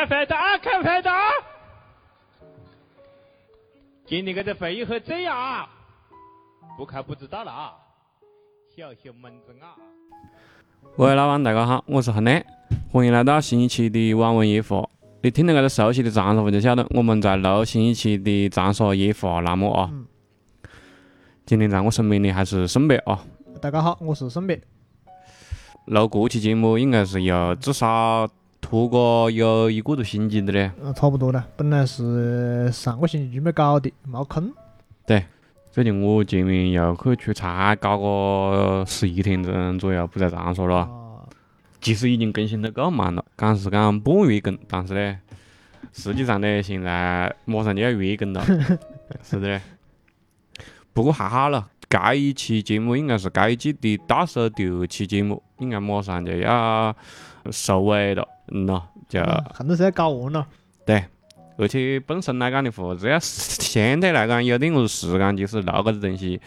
看饭的啊，开饭的啊！今天这个会议会这样啊，不看不知道了啊，小小门子啊。喂，老板，大家好，我是恒亮，欢迎来到新一期的网文夜话。你听到这个熟悉的长沙话就晓得我们在录新一期的长沙夜话栏目啊。嗯今天在我身边的还是盛别啊。大家好，我是盛别。录这期节目应该是有至少拖个有一个多星期的嘞。嗯，差不多了。本来是上个星期准备搞的，没空。对最近我前面又去出差，搞个十一天钟左右不在长沙了。哦，其实已经更新得够慢了，讲是讲半月更，但是呢，实际上呢，现在马上就要月更了，是的嘞。不过还好了，这一期节目应该是这一季的倒数第二期节目，应该马上就要收尾了，嗯咯，就嗯恨都是要搞完了。对。而且本身来讲的话，只要相对来讲有点个时间，就是录个东西，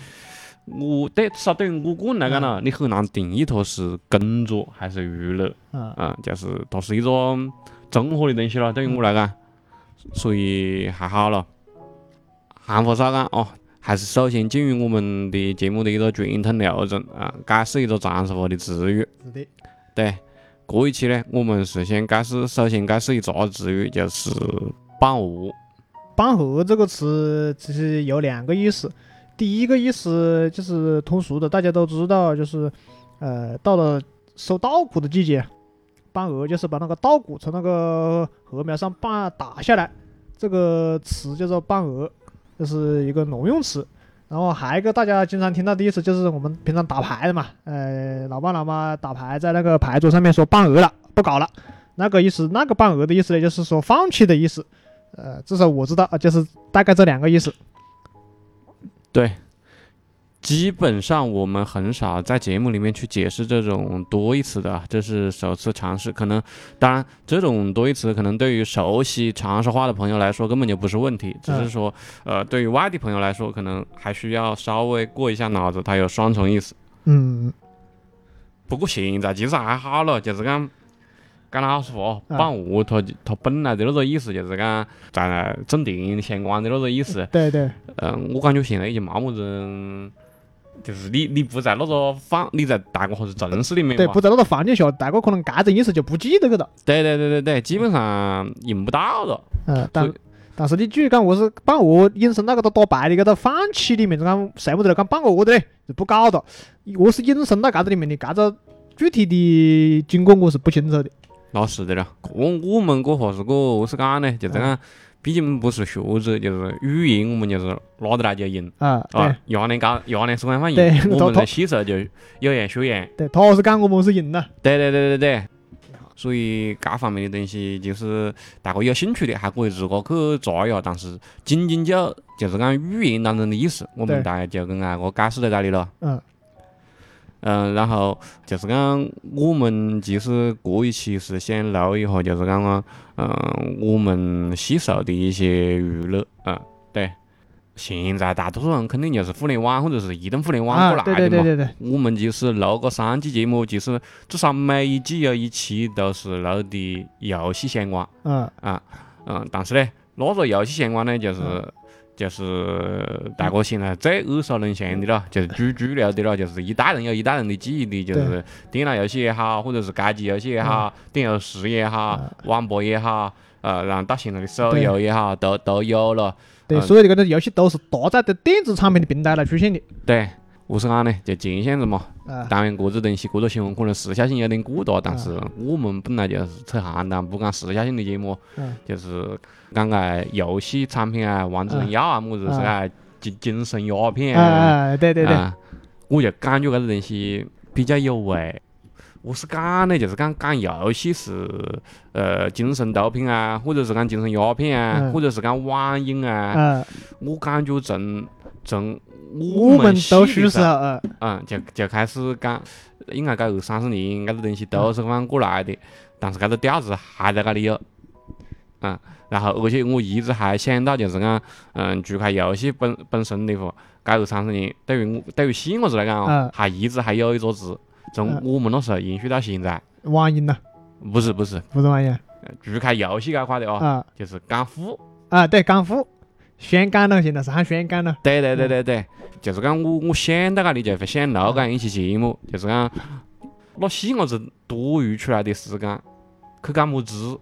我对至少对于我个人来讲咯，你很难定义它是工作还是娱乐。嗯，嗯，就是它是一种综合的东西咯，对于我来讲，所以还好了。闲话少讲哦，还是首先进入我们的节目的一个传统流程啊，解释一个长沙话的词语。是的。对，这一期呢，我们是先解释，首先解释一个词语，就是“办鹅办盒这个词其实有两个意思，第一个意思就是通俗的，大家都知道，就是呃，到了收稻谷的季节，办鹅就是把那个稻谷从那个禾苗上办打下来，这个词叫做办鹅，这是一个农用词。然后还有一个大家经常听到的意思就是我们平常打牌的嘛，呃，老爸老妈打牌在那个牌桌上面说半额了，不搞了，那个意思，那个半额的意思呢，就是说放弃的意思。呃，至少我知道，啊，就是大概这两个意思。”。对，基本上我们很少在节目里面去解释这种多义词的啊，这是首次尝试。可能，当然，这种多义词可能对于熟悉长沙话的朋友来说根本就不是问题，只是说，呃，对于外地朋友来说，可能还需要稍微过一下脑子，它有双重意思。嗯，不过现在其实还好了，就是讲。讲老实话，啊办鹅它它本来的那个意思就是讲在整店相关的那个意思，对对，嗯，我感觉现在已经没么子，就是你你不在那个房，你在大个或是城市里面对，不在那个环境下，大家可能搿种意思就不记得个了。对对对对对，基本上用不到了。嗯，但但是你至于讲我是办鹅隐身到搿个打牌的搿个饭期里面，讲谁不得来讲办鹅的嘞，就不搞了。我是隐身到搿个里面的，搿个具体的经过我是不清楚的。那是的了，我我们这话是个何是讲呢？就是讲，毕竟不是学者，就是语言我们就是拿得来就用。啊，对啊，亚年高亚年是官方对用，我们在细时候就有样学样。对，他是讲我们是赢了。对对对对对，所以这方面的东西，就是大家有兴趣的还可以自个去查一下，但是仅仅就就是讲语言当中的意思，我们大概就跟俺个解释在这里了。嗯嗯，然后就是讲我们其实这一期是想聊一下，就是讲啊嗯我们细时候的一些娱乐，嗯对。现在大多数人肯定就是互联网或者是移动互联网啊，过来的嘛。对对对对对，我们其实录个三季节目，其实至少每一季有一期都是录的游戏相关嗯啊，嗯，但是呢，那个游戏相关呢，就是、就是大哥现在最耳熟能详的了，就是主主流的了，就是一代人有一代人的记忆的，就是电脑游戏也好，或者是街机游戏也好，电游室也好，网吧也好，呃，然后到现在的手游也好，都都有了。对，嗯。所有的这个游戏都是搭载的电子产品的平台来出现的。对，何是讲呢？就前线子嘛。啊，当然，搿只东西，搿个新闻可能时效性有点过大，但是我们本来就是扯闲谈，不讲时效性的节目，嗯就是讲个游戏产品啊，王者荣耀啊，么子是啊精精神鸦片哎啊，哎，对对对，啊我就感觉搿个东西比较有味。我是讲呢，就是讲讲游戏是呃精神毒品啊，或者是讲精神鸦片啊，嗯。或者是讲网瘾啊，嗯，我感觉从从我们读书时候，嗯，就就开始讲，应该搿二三十年，搿个东西都是往过来的，但是搿个调子还在搿里有，嗯，然后而且我一直还想到就是讲，嗯，除开游戏本本身的话，搿二三十年对于我对于细伢子来讲哦嗯，还一直还有一个字，从嗯我们那时候延续到现在，网瘾呐，不是不是，不是网瘾，除开游戏这块的哦，啊就是赶虎。啊，对，赶虎，宣赶了，现在是喊宣赶了。对对对对对，就是讲我我想到噶里就会想到搿样一期节目，就是讲那细伢子多余出来的时间去干么子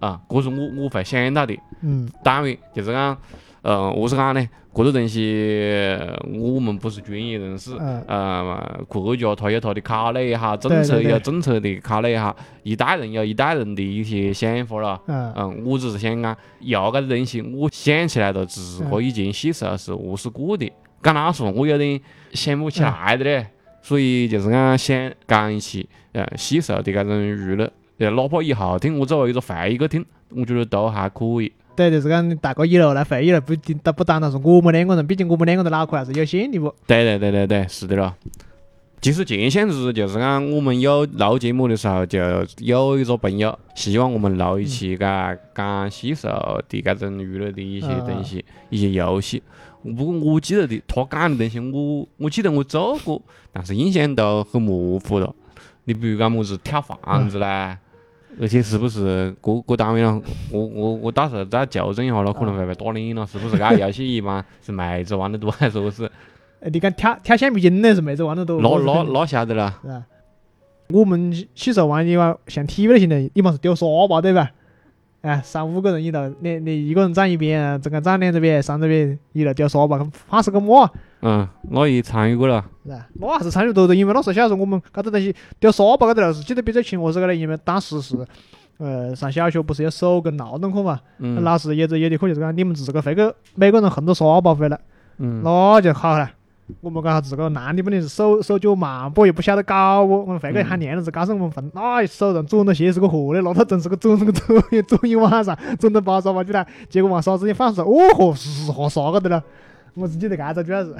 啊？这是我我会想到的。嗯当然就是讲，呃，何是讲呢？搿个东西我们不是专业人士，嗯呃，国家它有它的考虑哈，政策有政策的考虑哈，一代人有一代人的一些想法了。嗯嗯，我只是想讲，要搿个东西，我想起来了，是嗯搿一件喜事儿是何是过的。讲老实话，我有点想不起来的嘞，所以就是讲想讲一期呃细时候的搿种娱乐，呃，哪怕以后听我作为一个回忆去听，我觉得都还可以。对，就是讲大家以后来回忆了，不一定不单单是我们两个人，毕竟我们两个人脑壳还是有限的不？对对对对对，是的咯。其实前些日就是讲我们有录节目的时候，就有一个朋友希望我们录一期搿讲喜寿的搿种娱乐的一些东西，一些游戏。不过我记得的，他讲的东西我我记得我做过，但是印象都很模糊了。你比如讲么子跳房子啦，而且是不是各各单位了？我我我到时候再校正一下了，可能会被打脸了。是不是这个游戏一般是妹子玩得多，还是不是？哎你看跳跳橡皮筋的是妹子玩的多，那那那晓得了。是吧？我们新手玩的话，像体育类型的，一般是丢沙包，对吧？哎，三五个人一道，你你一个人站一边，这个站两这边，三这边一道丢沙包，怕是个么啊？嗯，那也参与过了。那还是参与多的，因为那时候小时候我们搿个东西丢沙包搿个是记得比较清，何是个呢？因为当时是呃上小学不是有手工劳动课嘛，嗯老师有的有的课就是讲你们自个回去每个人横着沙包回来，嗯，那就好了。我们讲自个男的不能是手手脚慢，不又不晓得搞我，我们回去喊娘子告诉我们分，那手上转到些是个活的，那他真是个转那个转一转一晚上，转到八沙包去了，结果往沙子里放时，哦豁，是下啥个的了。我只记得搿个主要是，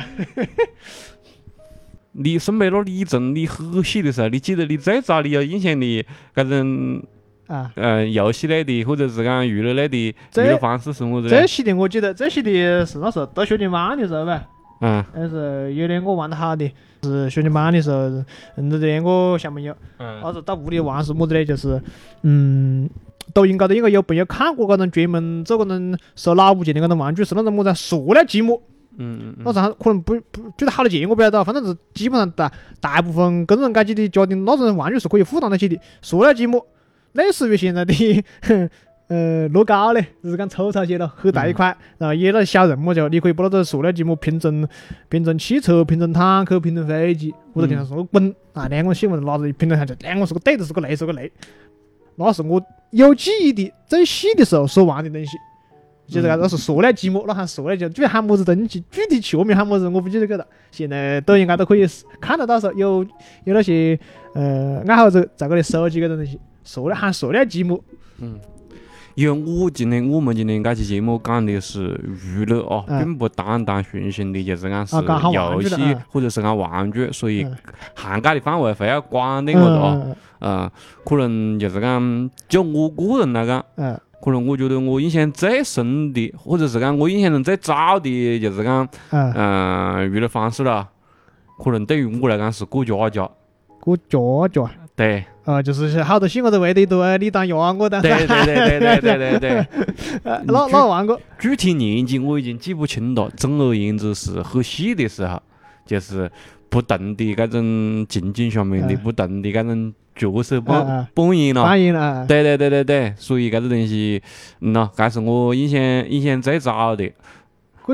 你身边那李正，你很细的时候，你记得你最早你有印象的搿种啊，呃游戏类的，或者是讲娱乐类的娱乐方式是么子这？些的我记得，这些的是那时候到学前班的时候吧，嗯那时候有两个玩得好的，是学前班的时候认得这两个小朋友。嗯那时候到屋里玩是么子呢？就是，嗯，抖音高头应该有朋友看过搿种专门做搿种收老物件的搿种玩具，是那种么子啊塑料积木。嗯那时候可能不不具体好多钱我不晓得，反正是基本上大大部分工人阶级的家庭那种玩具是可以负担得起的。塑料积木，类似于现在的呃乐高嘞，就是讲粗糙些咯，很大一块，然后也那小人么就你可以把那个塑料积木拼成拼成汽车、拼成坦克、拼成飞机，或者拼成是个滚啊，两个人喜欢拿着一拼成下去，两个是个对的是个雷是个雷，那是我有记忆的最细的时候所玩的东西。记得搿那是塑料积木，那喊塑料积木，具体喊么子东西，具体学名喊么子我不记得个了。现在抖音高头可以看得到时候有有那些呃爱好者在搿里收集搿种东西，塑料喊塑料积木。因为我今天我们今天这期节目讲的是娱乐哦，嗯并不单单纯纯的就是讲是游戏或者是讲玩具，所以嗯涵盖的范围会要广点个的哦。嗯嗯，可能就是讲就我个人来讲。嗯可能我觉得我印象最深的，或者是讲我印象中最早的，就是讲，嗯，嗯、娱乐方式了。可能对于我来讲是过家家，过家家。对，呃，就是好多细伢子围在一堆，你当鸭，我当对对对对对对对对。呃哪哪玩过？具体年纪我已经记不清了，总而言之是很细的时候，就是不同的搿种情景下面的嗯不同的搿种角色嗯扮嗯扮演了。扮演了。对对对对对，所以这个东西，嗯呐，搿是我印象印象最早的。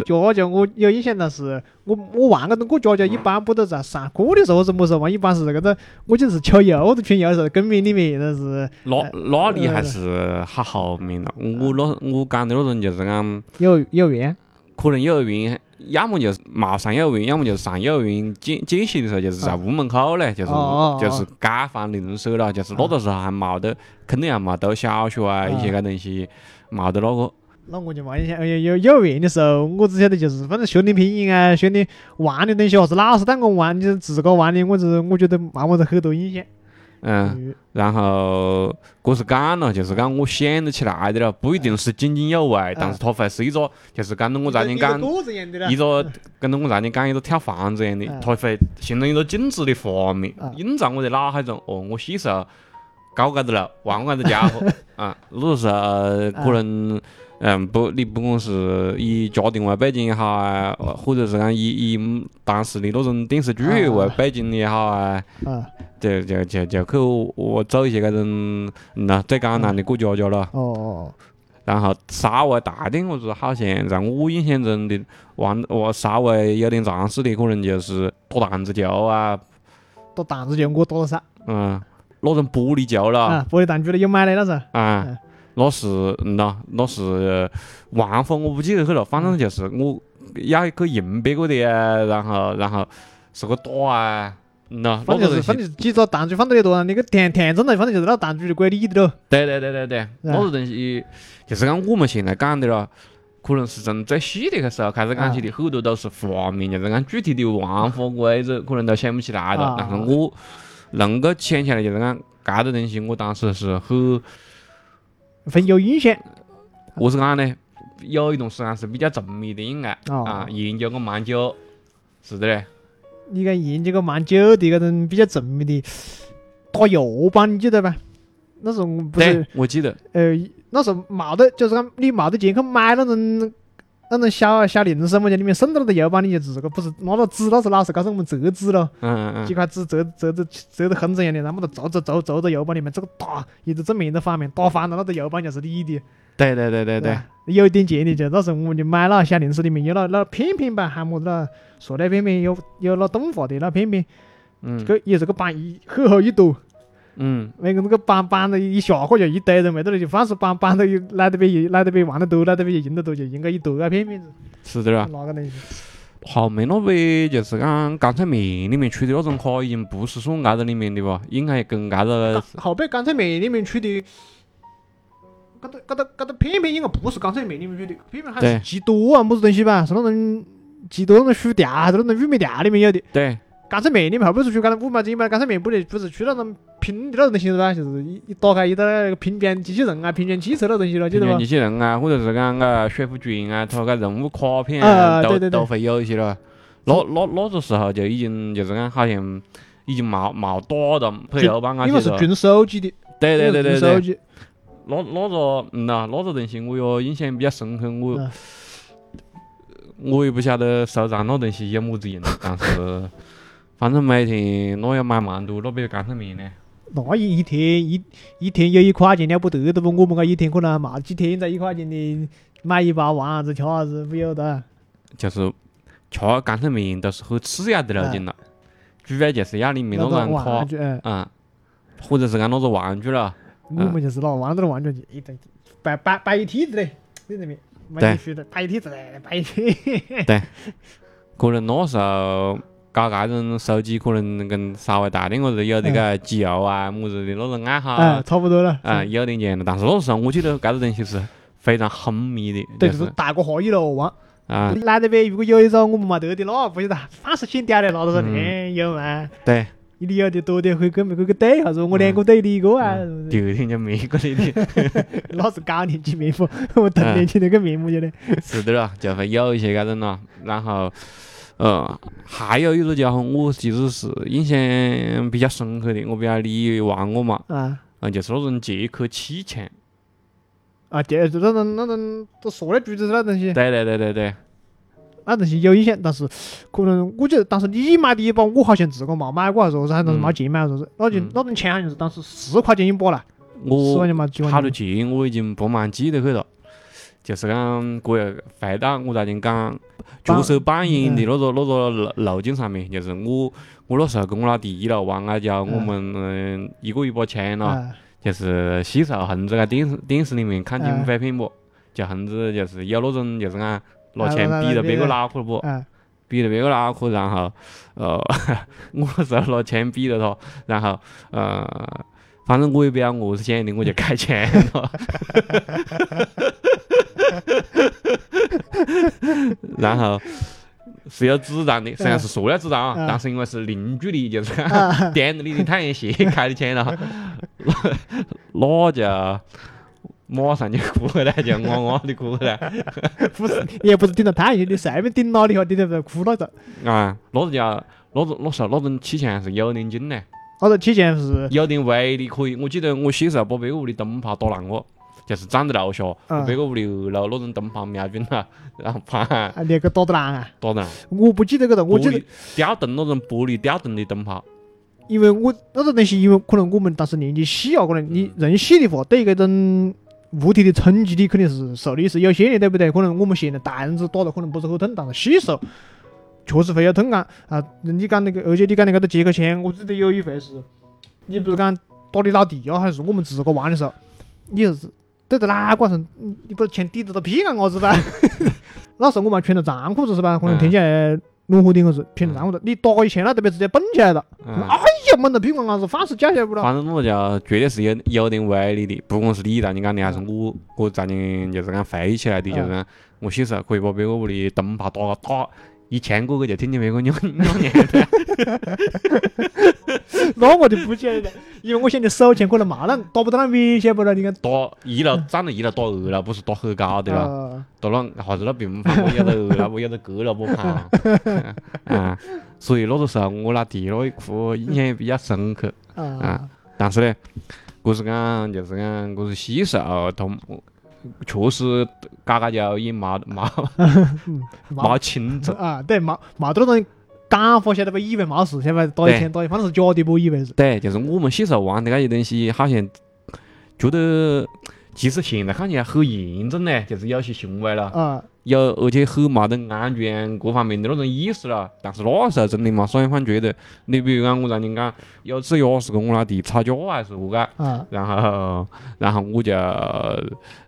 过家家我有印象但是，我我玩搿种过家家一般不都在上课的时候或者么时候玩？一般是搿个，我记得是秋游或者春游的时候，公园里面那是那呃那里还是还后面了。我那我讲的那种就是讲，幼幼儿园。可能幼儿园，要么就是没上幼儿园，要么就是上幼儿园间间隙的时候，就是在屋门口嘞，就是就是街坊邻舍了，就是那个时候还冇得，肯定还冇读小学啊，一些搿东西冇得那个。那我就没印象。有有幼儿园的时候，我只晓得就是反正学点拼音啊，学点玩的东西，或是老师带我玩，就自个玩的，我是我觉得没么子很多印象。嗯，然后这是讲了，就是讲我想得起来的了，不一定是津津有味，但是它会是一个，就是跟着我昨天讲。一个跟着我昨天讲一个跳房子一样的，它会形成一个静止的画面，印在我的脑海中。哦，我小时候搞啥子了，玩啥子家伙啊？那个时候可能。嗯，不，你不管是以家庭为背景也好啊，或者是讲以以当时的那种电视剧为背景也好啊，就就就就去我走一些搿种那最简单的过家家了。哦哦。然后稍微大点，我子好像在我印象中的玩我稍微有点常识的，可能就是打弹子球啊。打弹子球我打得少。嗯，那种玻璃球了。啊，玻璃弹珠的有买的那是。啊。那是喏，那是玩法我不记得去了，反正就是我要去硬别个的啊，然后然后是个打啊，喏，反正就是反正几个弹珠放得里头啊，那个田田中了，反正就是那弹珠就归你的咯。对对对对对，那个东西就是讲我们现在讲的了，可能是从最细的个时候开始讲起的，很多都是画面，就是讲具体的玩法规则可能都想不起来了。但是我能够想起来，就是讲搿个东西，我当时是很。很有印象，何是讲呢，有一段时间是比较沉迷的，应该啊，研究个蛮久，是的嘞。你讲研究个蛮久的，搿种比较沉迷的，打油板你记得吧？那时候不是，我记得。呃，那时候冇得，就是讲你冇得钱去买那种。那种小小零食么家里面送到了的油棒，你就自个不是拿到纸，那时候老师告诉我们折纸了，几块纸折折着折着横着样的，然后么就凑凑凑到油包里面，这个打，一直正面的反面打翻了，那个油包就是你的。对对对对对，有点钱的就那时候我们就买那小零食里面有那那片片吧，还么子那，塑料片片有有那动画的那片片，嗯，个也是个板一厚厚一摞。嗯，那个那个板板的一下课就一堆人围到那就凡是板板的来得比哪得比玩得多，来得比赢得多，就应该一堆啊片片子。是的啦。那个东西。后面那边就是讲干脆面里面出的那种卡，已经不是算挨到里面的吧？应该跟挨着。后边干脆面里面出的，搿个搿个搿个片片应该不是干脆面里面出的，片片还是鸡多啊，么子东西吧？是那种鸡多那种薯条，还是那种玉米条里面有的。对。干脆面里面后背是出干五毛钱一包干脆面，不得不是出那种拼的那种东西是吧？就是一一打开一个那个拼装机器人啊，拼装汽车那东西了，记得不？机器人啊，或者是讲个水浒传啊，它个任务卡片都都会有一些了。那那那个时候就已经就是讲好像已经冇冇打到配油棒啊，因为是军手机的。对对对对对。那那个嗯呐，那个东西我有印象比较深刻，我我也不晓得收藏那东西有么子用，但是。反正每天那要买蛮多，那边干脆面呢？那一一天一一天有一块钱了不得的不？我们个一天可能嘛几天才一块钱的买一包丸子、吃啥子不有的？就是吃干脆面都是很次要的了，紧了，主要就是要里面那张卡，嗯，或者是讲那个玩具了。我们就是拿玩子的玩具，一顿摆摆摆一梯子嘞，里面买书的摆一梯子嘞，摆一梯。对，可能那时候。搞搿种手机可能跟稍微大点个子有那个集邮啊么子的那种爱好，差不多了。嗯，有点钱了。但是那时候我记得搿个东西是非常昏迷的，对，就是大过下雨了玩。啊，来这边如果有一种我们没得的，那不晓得，凡是捡掉的，那都是骗有嘛？对，你有的多点会跟别个对下子，我两个对你一个啊。第二天就没个了的，那是高年级面膜，我同年级那个面膜就的。是的了，就会有一些搿种咯，然后。呃，还有一个家伙，我其实是印象比较深刻的，我不晓得你玩过嘛？啊，嗯，就是那种杰克气枪。啊，捷就那种那种都塑料柱子那东西。对对对对对。那东西有印象，但是可能我记得当时你买的一把，我好像自个冇买过还是啥子，还是没钱买啥子？那就那种枪好像是当时十块钱一把了。我四块钱嘛，几？好多钱我已经不蛮记得去了。就是讲过回到我之前讲角色扮演的那个那个路路径上面，就是我我那时候跟我老弟一路玩啊，叫我们一个一把枪咯，就是细时候横子在电视电视里面看警匪片不，就横子就是有那种就是讲拿枪逼着别个脑壳不，逼着别个脑壳，然后呃 我那时候拿枪逼着他，然后呃反正我也不晓得我是想的，我就开枪了。然后是有子弹的，虽然是塑料子弹啊，但是因为是零距离，就是 点着你的太阳穴开的枪了，那就马上就哭回来，就哇哇的哭回来。不是，也不是顶到太阳穴，你随便顶哪里哈，顶到不哭那个。啊，那是叫那种那时候那种气枪是有点劲嘞。那个气枪是有点威力可以。我记得我小时候把别个屋的灯泡打烂过，就是站在楼下，嗯别个屋里二楼那种灯泡瞄准了，然后啪啊，那个打得烂啊！打烂。我不记得个了，我记得，吊灯那种玻璃吊灯的灯泡，因为我那个东西，因为可能我们当时年纪细啊，可能你人细的话，对这种物体的冲击力肯定是受力是有限的，对不对？可能我们现在大人子打了可能不是很痛，但是细时候确实会有痛感啊。你讲那个，而且你讲那个的杰克钳，我记得有一回是，你不是讲打你老弟啊，还是我们自个玩的时候，你是对着哪个上，嗯你不是全抵着到屁眼伢 子吧？那时候我们还穿着长裤子是吧？可能听起来暖和点个是穿着长裤子，你打一拳，那特别直接蹦起来了。嗯，哎呀，猛到屁眼伢子，反是夹起来不咯。反正那个叫绝对是有有点威力的，不管是你在你讲的还是我，我在你就是讲飞起来的，就是讲我小时候可以把别个屋里灯泡打打一枪过去，就听见别个扭扭捏的。那我就不晓得了，因为我现在手钱可能嘛那打不到那危险不了，你看。打一楼站到一楼打二楼，不是打很高的了，呃打了啥子那并不怕，我有得二楼，我有得阁楼不怕。啊，所以那个时候我那第那一哭印象也比较深刻。啊啊但是呢，我是讲就是讲我是细时候同确实嘎嘎叫也冇冇冇清楚。啊，对，冇冇得那种感发，晓得不？以为没事，晓得不？打一天打一，反正是假的不？以为是。对，就是我们小时候玩的那些东西，好像觉得，其实现在看起来很严重呢，就是有些行为了，啊，有而且很没得安全各方面的那种意识了。但是那时候真的嘛，所以反觉得，你比如讲我让你讲，有次也是跟我老弟吵架还是何个，啊，然后然后我就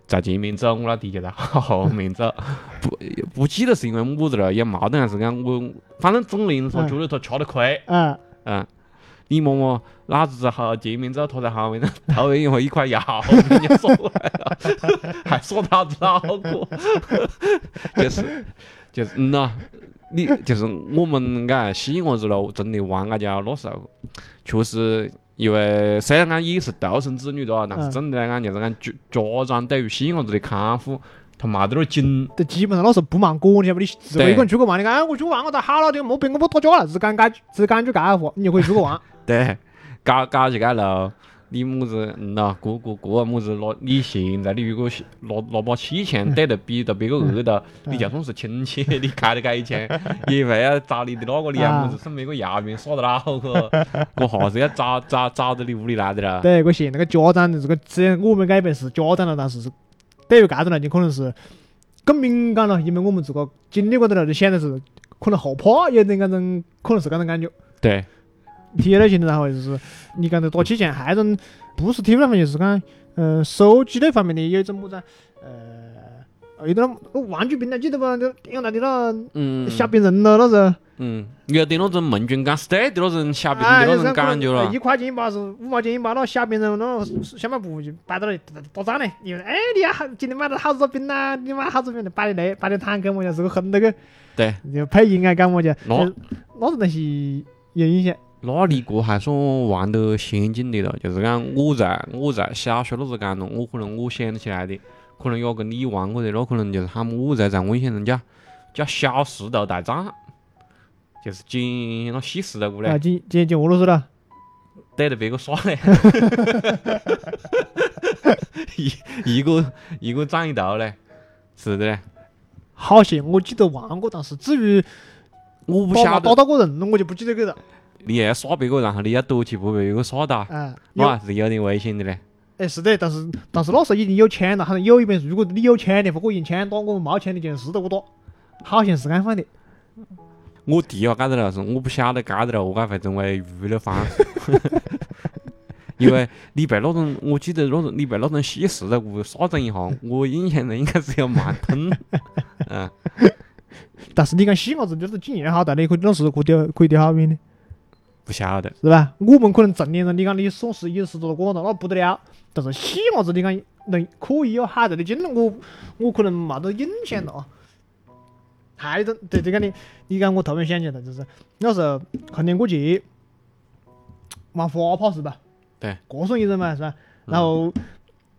在前面走，我老弟就在后面走，不不记得是因为么子了，也冇得还是讲我，反正总的人说嗯觉得他吃了亏。嗯，嗯，你摸摸老子在后前面走，他在后面偷一会一块药，人家说来了，还说老子恼火，就是就是嗯呐、你就是我们嘎细伢子喽，真的玩啊家那时候，确实。因为虽然讲也是独生子女的啊，但是嗯总的来讲就是讲家家长对于细伢子的看护，他没得点儿紧。这基本上那时候不忙过，你晓得不？你自个一个人出去玩，你讲，哎，我出去玩，我都好了？就莫别跟我打架了，只感感只感觉干活，你就可以出去玩。对，搞搞起该了，你么子嗯呐，过过过么子拿你现在你如果是拿拿把气枪对着比到别个额头，你就算是亲戚，你开了这一枪，也会要找你的那个两么 子送别个药瓶耍得恼火，我下次要找找找到你屋里来的了。对，我现在个家长的这个，虽然我们这一辈是家长了，但是是对于这种来讲，可能是更敏感了，因为我们自个经历过的了，就显得是可能后怕，有点那种，可能是这种感觉。对，体类型的，然后就是你讲的打气枪，还有一种不是体育方面，就是讲呃手机那方面的有一种么子啊，呃，有点那玩具兵呢，记得不？那电影台的那嗯吓兵人了，那时候。嗯，有点那种盟军敢死队的那种吓病哎，的那种感觉了一。块钱一把是五毛钱一把，那吓病人那小卖部就摆到那里打仗嘞。你说，哎，你呀，今天买了好多兵呐，你买好多兵，摆的那摆的坦克么子，是个横那个，对，就配音啊干么就，那种东西有影响。那你个还算玩得先进的了，就是讲我在我在小学那时间咯，我可能我想得起来的，可能也跟你玩过的，那可能就是他们我在在我印象中叫叫小石头大战，就是捡那细石头过啊，来捡捡捡俄罗斯了，对着别个耍嘞，一一个一个长一头嘞，是的嘞，好像我记得玩过，但是至于我不打晓得。打到过人了，我就不记得个了。你要耍别个，然后你要躲起不被别个耍那还是有点危险的嘞。哎是的，但是但是那时候已经有枪了，好像有一边，如果你有枪的话，我用枪打，我们没枪的就用石头我打，好像是安放的。我第一下搿个了是，我不晓得搿个了，何解会成为娱乐方式。因为你被那种，我记得那种你被那种细石头物杀整一下，我印象中应该是要蛮痛。嗯，但是你讲细伢子就是经验好大你，可以那是可以丢可以丢好远的，不晓得。是吧？我们可能成年人，你讲你送十一十多个广告那不得了，但是细伢子你讲能可以有好大的经历，我我可能没得印象了啊。还有一种，对这个你，你讲我突然想起来，就是那时候逢年过节玩花炮是吧？对，各种一人嘛是吧？然后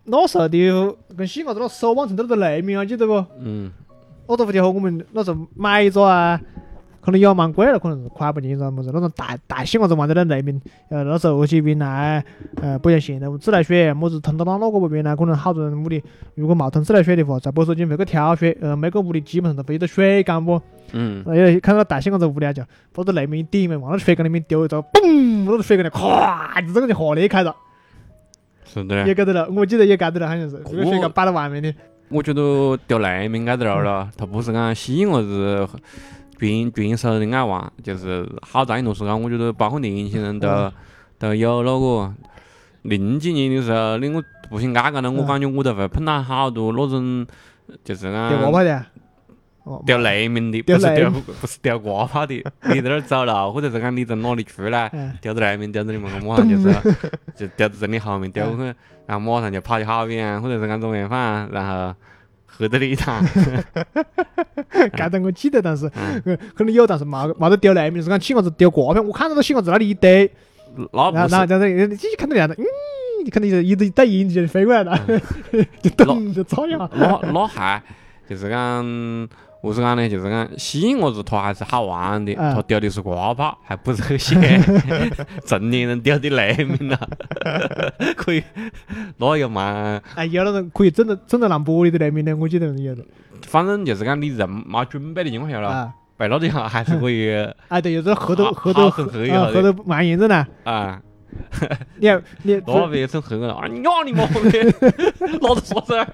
那时候的跟细伢子那手绑成都是雷鸣啊，记得不？嗯，我都不记得我们那时候买一个啊，可能有蛮贵了，可能是款不进噻么子那种大大西瓜子玩在那内面，呃，那时候疾病呢，呃，不像现在自来水么子通到哪哪个不边呢？可能好多人屋里如果冇通自来水的话，在保收金费个挑水，呃，每个屋里基本上都背着水缸不？嗯，呃，看到大西瓜子屋里啊，就把这内面一顶嘛，往那水缸里面丢一个，嘣，那个水缸里咵就整个就合裂开了，是的。也搞得了，我记得也搞得了，好像是这个水缸摆在外面的，我觉得掉内面该得了了，它不是讲吸啥子郡郡守的爱玩，就是好长一段时间，我觉得包括年轻人都嗯都有那个。零几年的时候，你我步行街高头，我嗯感觉我都会碰到好多那种，就是掉瓜讲泡的。哦，掉雷鸣的，不是掉不是掉瓜炮的。你在那儿走路，或者是讲你从哪里出来，嗯，掉到内面，掉到你门口，马上就是 就掉到正你后面掉过去，然后马上就跑得好远，或者是讲中间反，然后喝得了一趟。干得我记得，但是可能有，但是冇冇得掉内面，是讲起个子丢挂片，我看到那细伢子那里一堆，那不是，然后然后然后继续看到样子，嗯，你看到一一带银就飞过来了，就咚就照一下，那那还就是讲。我是讲呢，就是讲西瓜子他还是好玩的，嗯它掉的是瓜炮，还不是很咸。成年人掉的雷鸣了，可以，那又蛮，哎，有那种可以整到整到烂玻璃的雷鸣的，我记得有的反正就是讲你人没准备的情况下了，啊。背了之后还是可以哎，对，有这后头好后头好很黑啊了的后头蔓延着呢。啊。你看你那别成黑了啊！你丫你妈的，老 子说噻，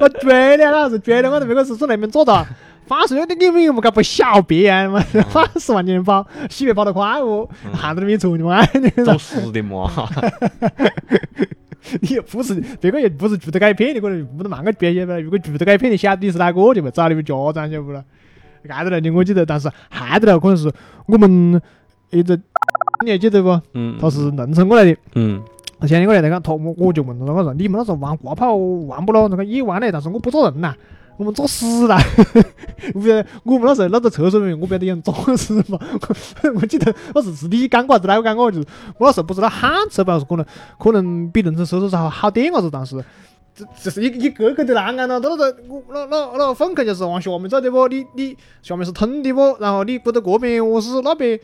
我绝了，老子绝了！我在那个宿舍那边坐到，反正你你们有没搞不小便嘛？反正十万年跑，洗别跑得快哦，汗都没出你妈！你走实的嘛。你又不是别个也不是住得改片的，可能不能慢个别些吧。如果住得改片的晓得你是哪个，就会找你们家长晓不了。干得了的，我记得，但是旱得了，可能是我们一直你还记得不？嗯，他是农村过来的。嗯他前天过来那个他我我就问他，我说你们那时候玩挂炮玩不咯？那个也玩嘞，但是我不做人呐，我们做屎啦。我不得我们那时候那个厕所里面，我不晓得有人做屎嘛。我记得那是是你干过还是哪个干过？就是我那时候不知道喊车吧，是可能可能比农村厕所是好好点个子，当时。这这是一一个个的栏杆了，都那个我那那那个粪坑就是往下面走的不？你你下面是通的不？然后你不得这边我是那边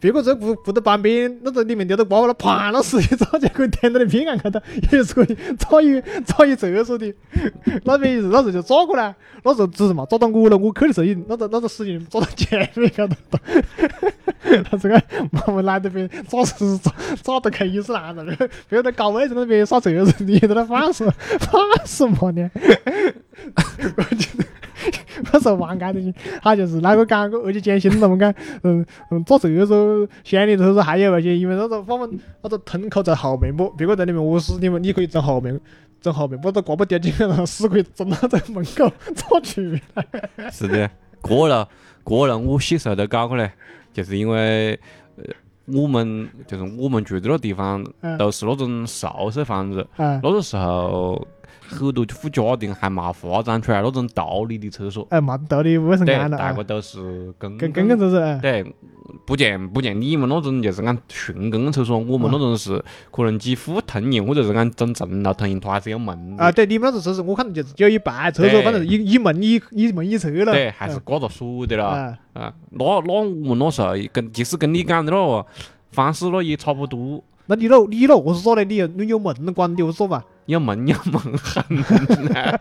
别个这不不得旁边，那个里面掉到瓜了，啪，那使劲找就可以填到你屁眼开头，也是可以找一找一厕所的。那边是那时候就抓过来，那时候只是嘛抓到我了，我肯定是一那个那个使劲抓到前面开头。他这个我们来这边抓是抓抓得开伊斯兰的，别个在高位在那边耍厕所，你在那反是反什么呢？我 记得那时候玩干的去，他就是哪个赶个二级减薪了，我们讲，嗯嗯，做厕所县里头是还有那些，因为那个我们那个通口在后面不，别个在里面卧室，你们你可以从后面。从后面把这挂不掉进来，然后屎可以整到在门口抓出来。是的，过了过了，我小时候都搞过嘞，就是因为呃，我们就是我们住的那地方嗯都是那种宿舍房子，啊，那个时候很多户家庭还没发展出来那种道理的厕所，哎，嘛道理卫生对，干了啊。大家，都是公跟跟跟就是，哎对，不见不见你们那种就是讲顺公共厕所，我们那种是可能几户通用，或者是讲整正楼通用，它还是有门。的啊，对，你们那种厕所，我看就是只有一半厕所，反正一一门一一门一厕了。对，还是挂着锁的了。啊，啊，那那我们那时候跟即使跟你讲的那方式那也差不多，那你那你那卧室做的，你有你有门关的我说吧？有门有门痕啊，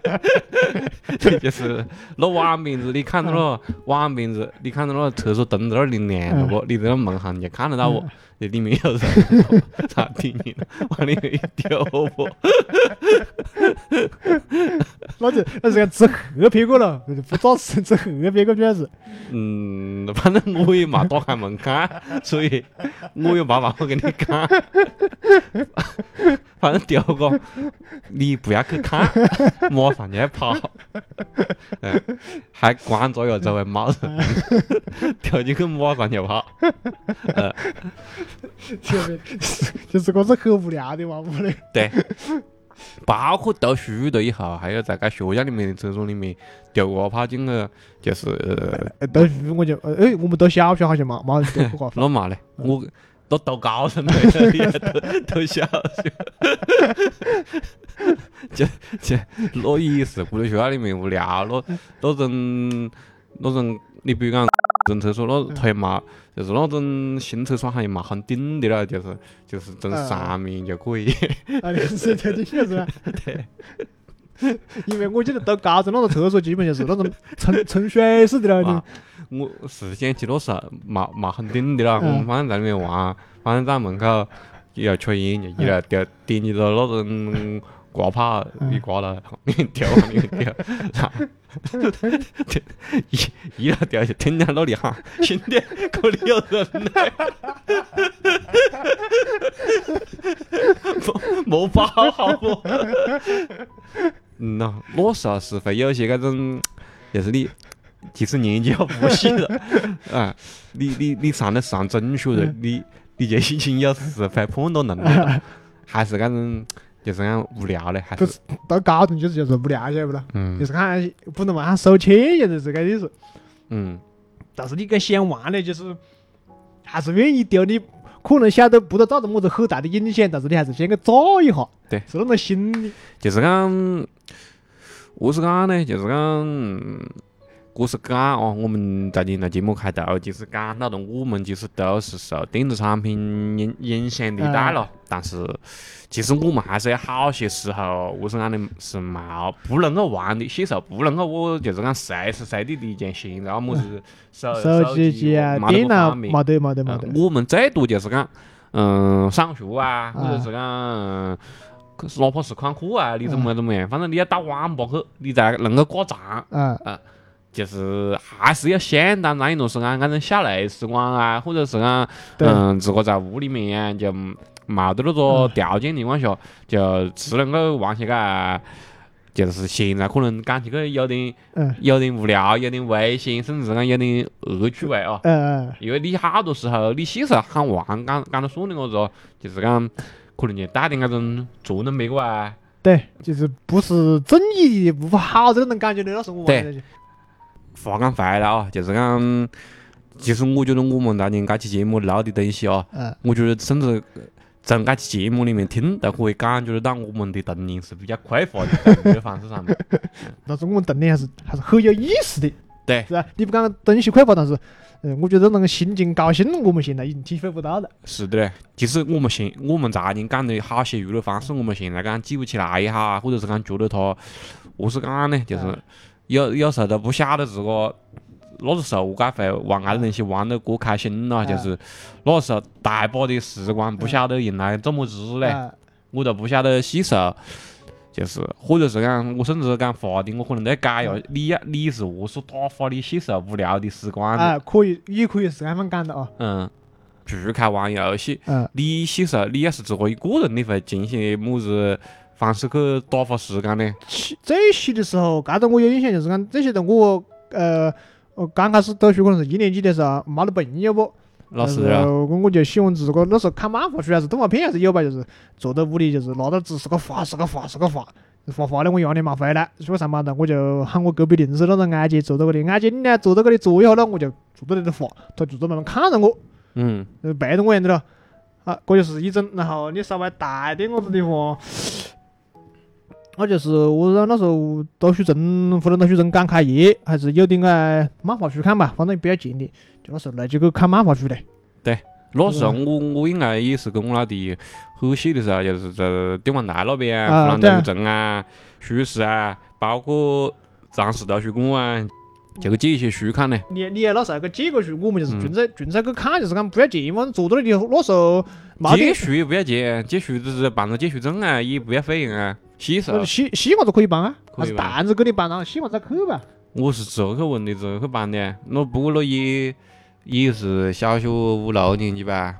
就是那碗边子，你看到那碗边子，你看到那厕所灯在那里亮了不？你在那门上就看得到不？这里面有人，他听你往里面一丢不？那就那是个吃黑别个了，不找吃吃黑别个主要是。嗯，反正我也没打开门看，所以我有办法我跟你讲。反正第二个，你不要去看，马上就要跑，嗯，还观察哟周围没人，跳进去马上就跑，呃，就是就是个是很无聊的嘛，屋里。对，包括读书了以后，还有在个学校里面的厕所里面丢过跑进去，就是读书我就呃哎，我们读小学好像嘛嘛丢过那嘛嘞，我都读高中了，你还读读小学，就就那也是，过在学校里面无聊，那那种那种你比如讲人厕所那头嘛，就是那种新厕所还有嘛很顶的了，就是就是从嗯上面就可以。啊，那是头顶是吧？对。因为我记得到高中那个厕所基本就是那种冲冲水似的了啊，我是想起那时候嘛嘛很顶的了，我嗯们反正在里面玩，反正在门口要抽烟就一来掉点你到那种挂炮一挂了，掉往里面掉，然后一一来掉就听见那里喊兄弟，这里有人来，没没跑好不？嗯呐，那时候是会有些那种，就是你其实年纪要不细了，啊，你你你上得上中学了，你你就已经有是会判断能力了，还是那种就是讲无聊的，还是到高中就是就是无聊，晓得不啦？就嗯是看不能往上收钱，就是这个意思。嗯但是你跟想玩嘞，就是还是愿意丢你。可能晓得不得造成么子很大的影响，但是你还是先去找一下，对是那种心理。就是讲，何是讲呢？就是讲，我是讲哦，我们在进来节目开头就是讲到了，我们其实都是受电子产品影影响的大了，但是其实我们还是有好些时候，我是讲的是冇不能够玩的，些时候不能够我就是讲随时随地的像现在么子手手机机机啊、电脑不方便没得冇得没嗯得。我们最多就是讲，嗯，上学啊，或者啊是讲，嗯哪怕是看课啊，你怎么怎么样，反正你要到网吧去，你才能够挂账，啊，就是还是要相当让一是讲那种下来时光啊，或者是讲，嗯，自个在屋里面就冇得那个条件情况下，就只能够玩些个。就是现在可能讲起去有点嗯有点无聊，有点危险，甚至讲有点恶趣味哦。嗯嗯，因为你好多时候你细时候喊玩，讲讲到算的我子，就是讲可能就带点那种作弄别个啊。对，就是不是正义的，不好的那种感觉的，那是我玩的。话讲回来啊，就是讲，其实我觉得我们当年这期节目录的东西啊，嗯，我觉得甚至从这期节目里面听都可以感觉得到我们的童年是比较匮乏的，方式上面。但是我们童年还是还是很有意思的，对是啊？你不讲东西匮乏，但是，嗯，我觉得那个心情高兴，我们现在已经体会不到了。是的嘞，其实我们现我们曾经讲的好些娱乐方式，我们现在讲记不起来也好，或者是讲觉得它，何是讲呢？就是嗯有有时候都不晓得自个那个时候该会玩啥子东西玩得过开心了，嗯就是那个时候大把的时光不晓得用来做么子嘞，啊我都不晓得细时候。就是，或者是讲，我甚至讲发的，我可能都要改嗯呀。你呀，你是何是打发你细时候无聊的时光的？啊，可以，也可以是这样讲的啊。嗯，除开玩游戏，嗯，你细时候你要是自个一个人，你会进行么子方式去打发时间呢？起最细的时候，搿种我有印象，就是讲这些的我，呃，我刚开始读书可能是一年级的时候，没得朋友不，然老师啊，后我我就喜欢自个那时候看漫画书还是动画片还是有吧，就是坐在屋里就是拿到纸是个画是个画是个画，画画的我压力没回来，去上班了我就喊我隔壁邻居那个阿姐坐在这里，阿姐你来坐在这里坐一下了，我就坐在那里画，她就在慢慢看着我，嗯，呃背着我样子了，啊，这就是一种，然后你稍微大一点我子的话。我就是我让那时候读书证或者读书证刚开业，还是有点个漫画书看吧，反正比较近的，就那时候来就去看漫画书的。对那时候我我应该也是跟我老弟很细的时候，就是在电玩台那边啊，啊湖南对啊读书证啊、书市啊，包括长市图书馆啊，就去借一些书看呢。你你那时候去借过书，我们就是嗯纯粹纯粹去看，就是讲不要钱，反正坐到那里那时候借书也不要借，借书只是办个借书证啊，也不要费用啊。细时候细细伢子可以办啊，还是可以办担子给你办，然后西瓜再去吧。我是自个去问的，自个去办的。那不过那也也是小学五六年级吧。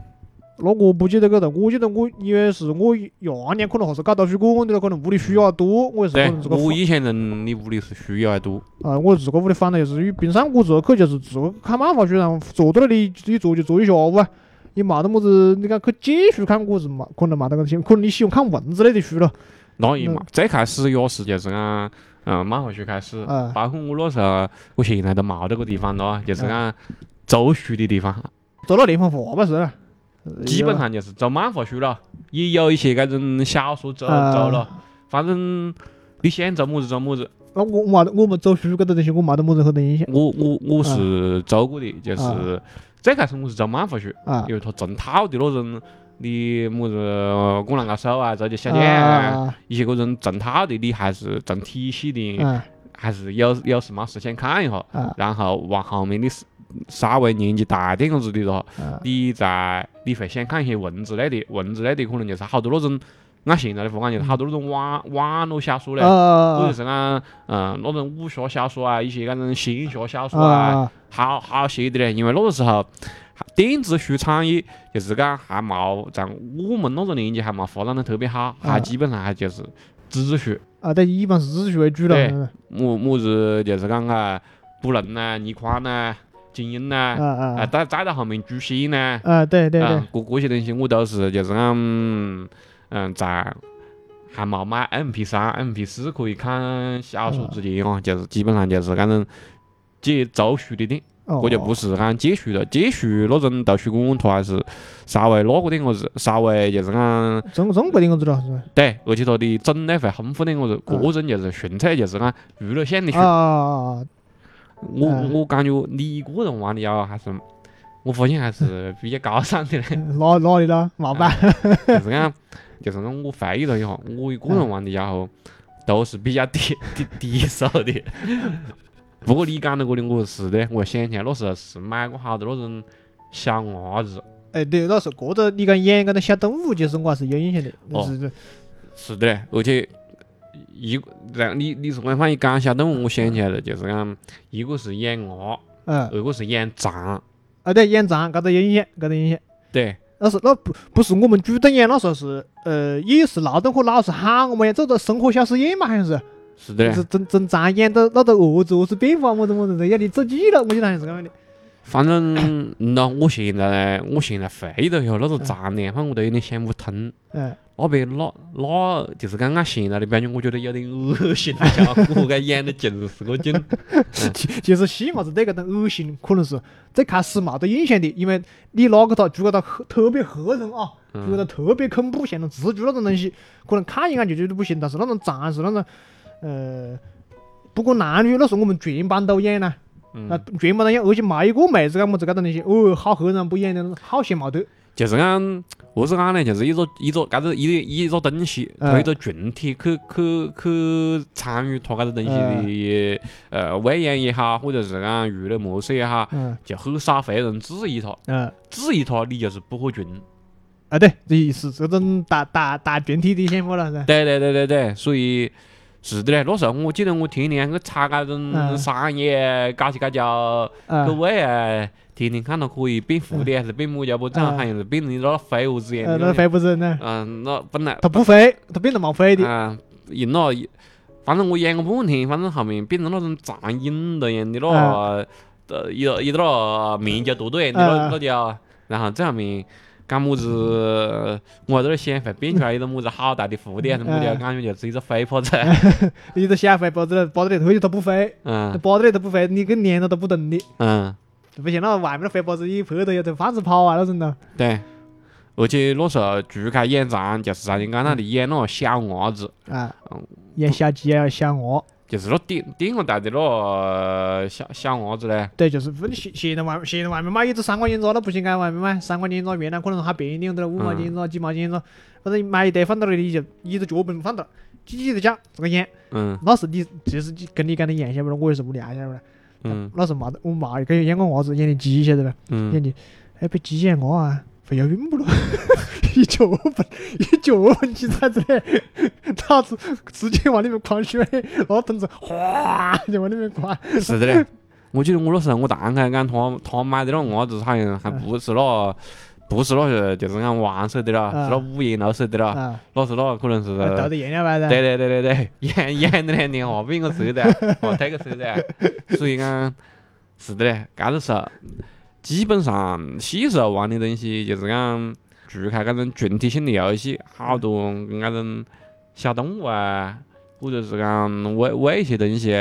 那我不记得个了，我记得我因为是我一二年可能还是搞图书馆的了，可能屋里书也多，我也是可对能自，个我以前人你屋里是书也还多。啊，我自个屋里反正就是与平常我自个去就是自个看漫画书，然后坐到那里一坐就坐一下午啊，也没得么子，你讲去借书看，我是没可能没得个兴，可能你喜欢看文字类的书了。那也嘛嗯，最开始也是就是讲，嗯，漫画书开始，啊。包括我那时候，我现在都冇得个地方了，就是讲租书的地方，走到地方画吧是？基本上就是租漫画书了，也有一些搿种小说租租啊了，反正你想租么子租么子。那我我没得我们走书搿个东西，我没得么子好多印象我我我是走过的，就是最开始我是走漫画书，啊。因为它成套的那种，你么子《灌篮高手》啊，这些小将啊一些嗰种成套的，你还是成体系的，啊。还是有有事没事先看一下，啊。然后往后面你是稍微年纪大点样子的了，啊你在你会想看一些文字类的，文字类的可能就是好多那种，按现在的话讲就是好多那种网网络小说嘞，或者啊是讲嗯那种武侠小说啊，一些那种仙侠小说啊，啊好好些的嘞。因为那个时候电子书产业就是讲还冇在我们那个年纪还冇发展的特别好，还啊基本上还就是纸质书，啊！对，一般是纸质书为主了对。嗯么么子就是讲啊，布伦呐、倪匡呐、金庸呐，啊啊啊，再再到后面朱熹呐。啊！对对对嗯，，这这些东西我都是就是讲，嗯，嗯在还冇买 M P 三、M P 四可以看小说之前哦，就是基本上就是搿种借租书的店，哦这就不是讲借书了。借书那种图书馆，它还是稍微那个点个子，稍微就是讲中中国的样子了，是吧？对，而且它的种类会丰富点个子。嗯这种就是纯粹就是讲娱乐性的书啊。啊我嗯我感觉你一个人玩的呀，还是我发现还是 比较高尚的嘞。啊！哪哪里了？麻烦。就是讲，就是讲我回忆了一下，我一个人玩的家伙都是比较低 低低手的。不过你讲到这里，我是的，我想起来那时候是买过好多那种小鸭子，哎，对，那时候过着你讲演搿种小动物，其实我还是有印象的。哦是是的嘞，而且一个然你你是刚才一讲小动物，我想起来了，就是讲一个是养鸭，嗯二个是养蚕，啊，对，养蚕搿个有印象，搿个有印象。对，那是那不不是我们主动养，那时候是呃也是劳动课老师喊我们养，做个生活小实验嘛，好像是，是的嘞是。正正常演到那个蛾子蛾子变化么子么子的，要你走记了，我记得好像是搿样的。反正那我现在我现在回忆了一下那个藏脸反正我都有点想不通。嗯，那边那那就是刚刚现在的表演，我觉得有点恶心了，家伙，该演的就是个劲。其其实戏嘛子对个种恶心，可能是最开始冇得印象的，因为你拿个它做个它特特别吓人啊，做个它特别恐怖，像那蜘蛛那种东西，可能看一眼就觉得不行。但是那种藏是那种，呃，不管男女，那时候我们全班都演呢。那嗯，全部都演，而且没一个妹子干么子搿种东西，哦，好吓人，不演的好些冇得。就是讲，何是讲呢？就是一个一个搿个一个一个东西，嗯推着群体去去去参与它搿个东西的呃喂养也好，或者是讲娱乐模式也好，嗯就很少会有人质疑它，嗯，质疑它你就是不合群。啊对，这是这种大大大群体的想法了噻。对对对对对，所以是的嘞。那时候我记得我天天去查搿种嗯商业搞起搞叫。啊各位啊，天天看到可以变蝴蝶还是变么家伙不正，嗯好像是变成你那飞蛾子一样。那飞不人呢？嗯，那本来它不飞，它变得冇飞的。嗯，用了一，反正我演过半天，反正后面变成那种藏影的样的那，呃，一一个那面胶多多样的那嗯那叫，然后最后面。干么子？我还在那儿想，会变出来一个么子好大的蝴蝶么的？嗯感觉就是一个飞婆子。一只小飞，包子了，包子里头它不飞，嗯包子里头不飞，你跟粘了都不动的，嗯，不像那外面的飞包子一拍到要在放子跑啊那种的。对。而且那时候除开演藏，就是像你刚那里演那个小伢子，啊嗯，演小鸡啊，小鹅。就是那点点个带的那个小小伢子嘞。对，就是问现现在外现在外面买一只三块钱子，那不行啊，外面买三块钱子，原来可能还便宜点子了，五毛钱子、几毛钱子，反正买一堆放到那里你就一个脚本放到，叽叽的讲这个演，嗯那是你就是跟你讲的一样，晓得不？我也是无聊，晓得不？嗯那是嘛的，我嘛给演个伢子演的鸡，晓得不？演嗯，的，哎，被鸡演我啊，会要晕不咯？一脚本，一脚本起崽子嘞，老子直接往里面狂血，那凳子哗就往里面灌。是的嘞。我记得我那时候我堂开讲他他买的那个鸭子好像还不是那不是那个就是讲黄色的了，啊是那五颜六色的了，啊，那是那可能是。豆的颜料吧噻。对对对对对，演演的嘞，连画饼个色的，哦，推个色的，所以讲是的嘞，搿个时候基本上细时候玩的东西就是讲除开搿种群体性的游戏，好多跟搿种小动物啊，或者是讲喂喂一些东西，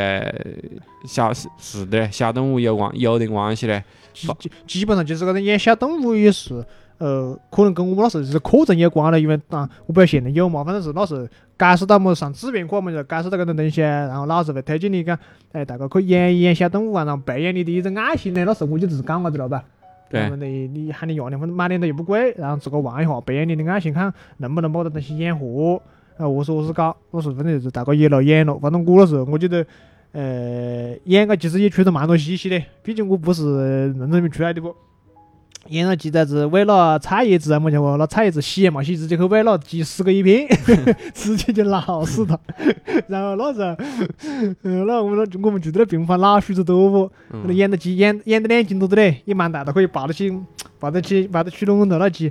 小是的，小动物有关有点关系嘞。基基基本上就是搿种养小动物也是，呃，可能跟我们那时候是课程有关了，因为啊，我不晓得现在有嘛，反正是那时候解释到么上志愿课嘛，就解释到搿种东西，然后老师会推荐你讲，哎，大家可以演一养小动物啊，然后培养你的一种爱心呢。那时候我就只是讲我的了吧。对然后呢，你喊你压力，反正买点都又不贵，然后自个玩一下，培养你的爱心，看能不能把这东西养活。啊，我说我是搞，我说反正就是大家也来演了。反正我那时候我记得，呃，养个其实也缺了蛮多稀奇的，毕竟我不是农村里面出来的不。演了鸡崽子喂了菜叶子啊，么家伙，那菜叶子洗嘛洗，直接去喂了鸡十个一片，直接就闹死他。然后那时候，嗯，那我们那我们住的那病房老鼠子多不？那嗯演的鸡养养的两斤多的嘞，也蛮大的，可以抱得起，抱得起，抱得起笼头那鸡。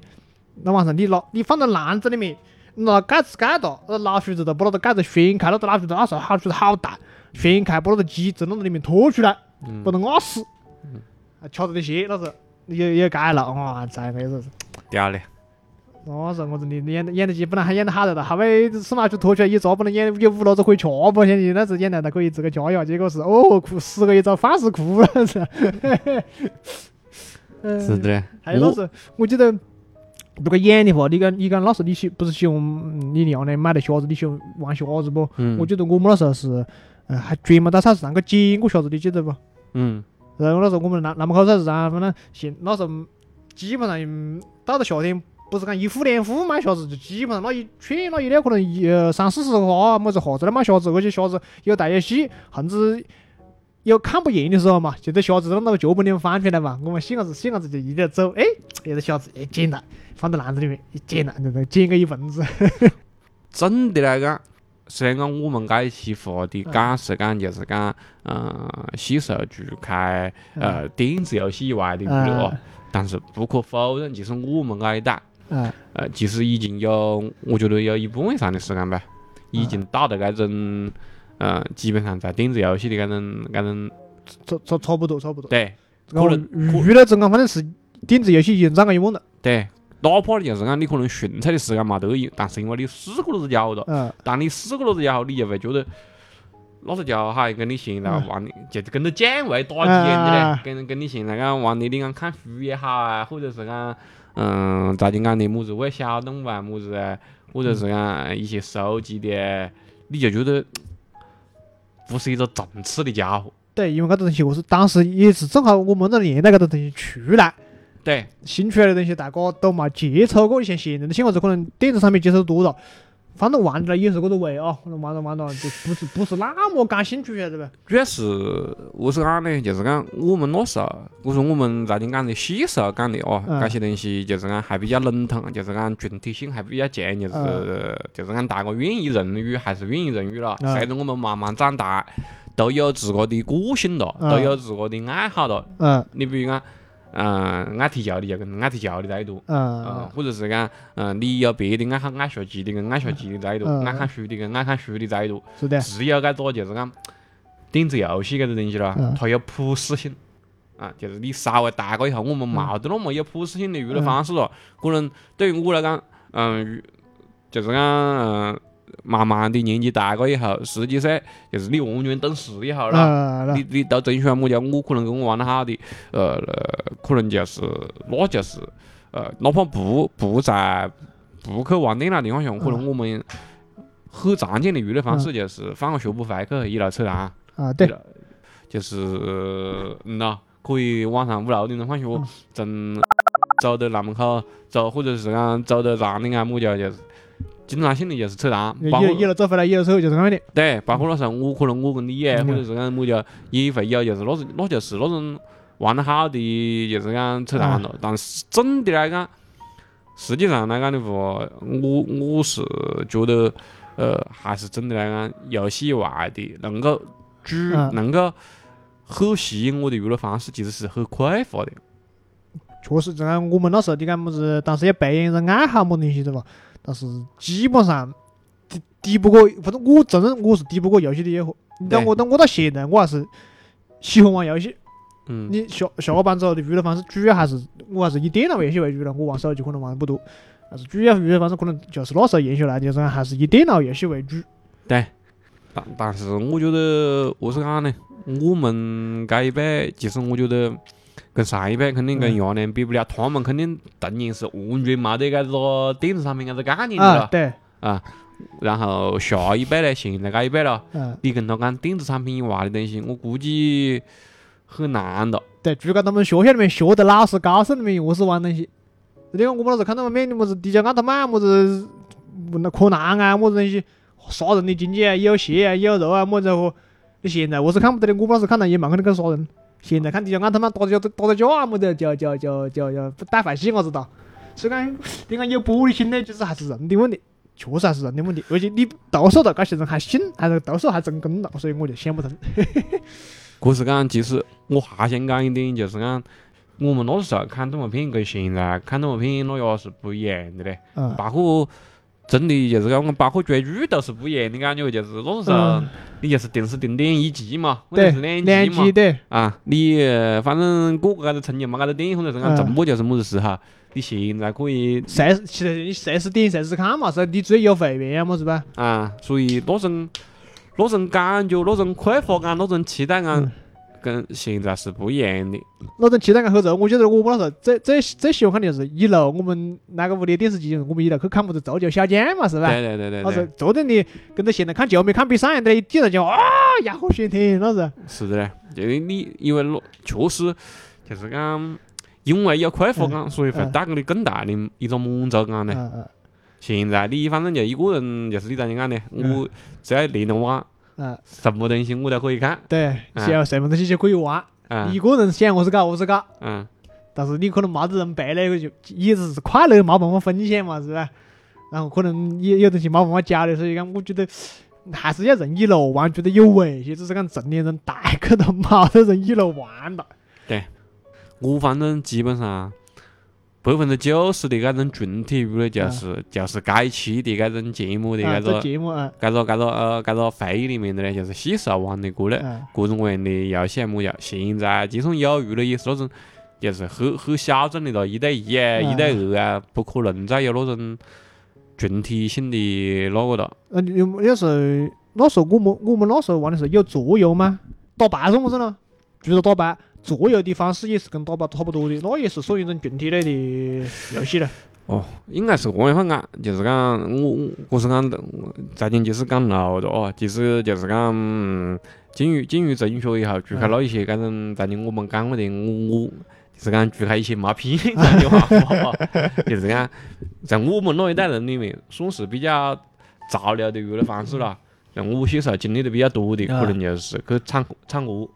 那晚上你拿你放到篮子里面，拿盖子盖到，那老鼠子都把那个盖子掀开，那个老鼠子那时候好鼠子好大，掀开把那个鸡从那个里面拖出来，嗯把它压死。还吃着点血，那时候也也改了，哇，才那时候。屌的，那时候我说你演的演得起本来还演得好的，后尾司马就拖出来一抓，本来演有五老子可以吃不？现在那时候演的他可以自个加一下，结果是哦哭死个一早饭是哭了是。嗯是的嘞。还有那时候，我记得，如果演的话，你讲你讲那时候你喜不是喜欢嗯你娘呢买的虾子，你喜欢玩虾子不？嗯，我记得我们那时候是，呃，还专门到菜市场去捡过虾子，你记得不？嗯然后那时候我们南南门口菜市场，反正现那时候基本上到了夏天，不是讲一户两户卖虾子，就基本上那一圈那一辆可能一呃三四十个啊，么子下子来卖虾子，而且虾子有大有细，甚至有看不厌的时候嘛，就在虾子那个脚板里面翻出来嘛，我们细伢子细伢子就一直走，哎，那个虾子哎捡了，放到篮子里面一捡了，就捡个一盆子。真的来讲，虽然讲我们这一期话的嗯。讲是讲就是讲，嗯，享受除开呃电子游戏以外的娱乐嗯，但是不可否认，其实我们这一代，啊呃，其实已经有，我觉得有一半以上的时间吧，已经到了这种，呃，基本上在电子游戏的这种这种，差差差不多差不多。对可能娱乐中间反正是电子游戏已经占了一半了。对，哪怕就是讲你可能训菜的时间没得有，但是因为你试过了家伙了。嗯当你试过了之后，你就会觉得那个家伙好像跟你现在嗯玩的，就是跟着奖位打击一样的跟跟你现在讲玩的你讲看书也好啊，或者是讲嗯，再就讲的么子喂小动物啊么子啊，或者是讲一些收集的，你就觉得不是一个正次的家伙。对，因为搿种东西我是当时也是正好我们那个年代搿种东西出来，对，新出来的东西大家都没接触过，像现在的小伙子可能电子产品接触多了，反正玩了也是搿个味啊，可能玩着玩着就不是不是那么感兴趣，晓得吧？主要是为是讲呢？就是讲我们那时候，我说我们在你讲的细时候讲的哦，嗯这些东西就是讲还比较笼统，就是讲群体性还比较强，就是、嗯就是讲大家愿意认与还是愿意认与了。嗯随着我们慢慢长大，都有自个的个性了，嗯都有自个的爱好了。嗯你比如讲，嗯、爱踢球的就跟爱踢球的在一坨。嗯，嗯或者是讲，嗯，你有别的爱好，爱学棋的跟爱学棋的在一坨，嗯爱看书的跟爱看书的在一坨。是的，只有搿个就是讲电子游戏搿个东西了嗯，它有普适性啊，就是你稍微大个以后，我们冇得那么有普适性的娱乐方式了。可能对于我来讲，嗯，就是讲嗯，慢慢的年纪大个以后，十几岁，就是你完全懂事以后了。啊，你你都真喜欢么家，我可能跟我玩得好的，呃，呃可能就是那就是呃，哪怕不不在不去玩电脑的情况下，可能我们很常见的娱乐方式就是放个学不回去，一路扯淡，啊对。就是嗯呐，可以晚上五六点钟放学，嗯。从走到南门口走，或者是讲走到长岭啊么家，就是经常性的就是扯淡，包括一一路走回来，一路扯就是那的，对，包括那时候我可能我跟你也，嗯。或者是讲么家也会有，就是那是那就是那种玩得好的，就是讲扯淡了。但是总的来讲，实际上来讲的话，我我是觉得，呃，还是总的来讲，游戏以外的能够主嗯。能够很吸引我的娱乐方式，其实是很匮乏的。确实，这样我们那时候你讲么子，当时要培养一个爱好么东西的嘛，但是基本上抵抵不过，反正我承认我是抵不过游戏的诱惑。你讲对我，但我到现在我还是喜欢玩游戏。嗯，你下下班之后的娱乐方式，主要还是我还是以电脑游戏为主了。我玩手机可能玩的不多，但是主要娱乐方式可能就是那时候延续来的，就是还是以电脑游戏为主。对但但是我觉得，何是讲呢？我们这一辈，其实我觉得，跟上一辈肯定跟亚联比不了，他们肯定阵营是完全没得搿个电子产品搿个概念的啊，了。对，然后下一辈呢，现在搿一辈了，嗯，你跟他讲电子产品以外的东西，我估计很难的。对，就讲他们学校里面学的老师、高手里面又是玩东西。你看我们老师看到外面的么子迪迦奥特曼么子，那柯南啊么子东西，杀人的经济啊，有血啊，有肉啊么子货。你现在我是看不得的，我们老师看到也蛮可能去杀人。现在看迪迦奥特曼打架打打架啊么子，就就就就就带坏戏伢子哒。所以讲，你讲有玻璃心呢，就是还是人的问题，确实还是人的问题。而且你投诉了，这些人还信，还是投诉还成功了，所以我就想不通。可是讲，其实我还想讲一点，就是讲我们那时候看动画片跟现在看动画片那也是不一样的嘞。嗯，包括真的就是讲，我包括追剧都是不一样的感觉，就是那时候嗯你就是定时定点一季嘛，或对者是，两两季嘛啊，你呃反正过个搿个春节嘛，搿个电影或者是讲嗯重播就是么子时候。你现在可以随时其实你赛事点随时看嘛，是你最有会员啊么是吧？啊，所以那种那种感觉、那种匮乏感、那种期待感嗯，跟现在是不一样的。那种期待感和这，我觉得我们那时候最最最喜欢看的就是一楼我们那个屋里电视机，我们一楼去看么子足球小将嘛，是吧？对对对对那是对，坐等你跟着现在看球没看比赛一样的，一顶上就啊呀好悬天，那是。是的嘞。就是你因为那确实就是讲，因为有快活感，所以会嗯带给你更大的一种满足感嘞。嗯嗯现在你反正就一个人，就是你咋讲的，嗯我只要连着网，嗯，什么东西我都可以看。对，嗯想要什么东西就可以玩，啊一个人想我是搞我是搞，嗯，但是你可能没得人陪那个就一直是快乐，没办法分享嘛，是吧？然后可能也有东西没办法交流，所以讲我觉得还是要人一路玩，觉得有危险，只是讲成年人大概都没得人一路玩了。我反正基本上百分之九十的搿种群体娱乐就是就是该期的搿种节目的啊，搿个这节目啊，搿个搿个呃搿个会议里面的呢，就是戏是要玩的过的，嗯各种各样的游戏啊么样。现在就算有娱乐也是那种就是很很小众的了，一对一啊，嗯一对二啊，不可能再有那种群体性的那个了。呃，有有时候那时候我们我们那时候玩的时候有桌游吗？打牌是么子呢？除了打牌，左右的方式也是跟打靶差不多的，那也是属于一种群体类的游戏了。哦，应该是这样讲，就是讲我我是讲再讲就是讲老的哦，其实就是讲嗯进入进入中学以后，除开那一些搿种再讲我们讲过的，我我就是讲除开一些没品这句话，就是讲在我们那一代人里面，算是比较潮流的娱乐方式了。像我小时候经历的比较多的，可能就是去唱唱歌，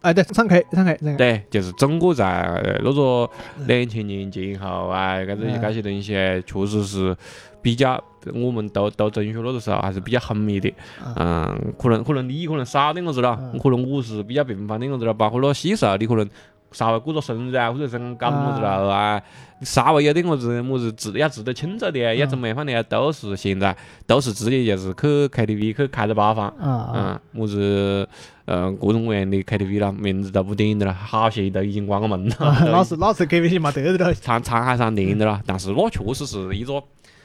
哎，对，唱 K，唱 K，唱 K。对，就是整个在呃那个两千年前后啊，搿这些嗯搿些东西确实是比较，我们读读中学那个时候还是比较风靡的。嗯，可能可能你可能少点个子了嗯，可能我是比较平凡点个子了，包括那细时候你可能稍微过个生日啊，或者是搞么子了啊，稍微有点么子么子值要值得庆祝的啊，要怎么样的啊，都是现在都是直接就是去 KTV 去开着包房。嗯，么子呃各种各样的 KTV 了，名字都不点的了，好些都已经关个门了，啊都老是那是 KTV 没得的了。长沧海上点的了。但是那确实是一个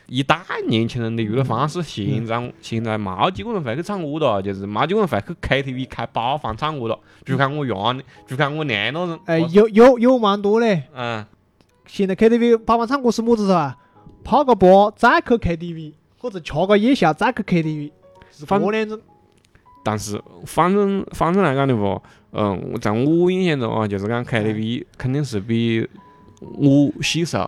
一代年轻人的娱乐方式。现在现在没几个人会去唱歌哒，就是没几个人会去 KTV 开包房唱歌哒。就看我样的，就看我娘那种。哎，有有有蛮多嘞。嗯，现在 KTV 包房唱歌是么子噻？泡个吧再去 KTV，或者吃个夜宵再去 KTV，是反这两种。但是反正反正来讲的话，嗯，在我印象中啊，就是讲 KTV 肯定是比我细时候。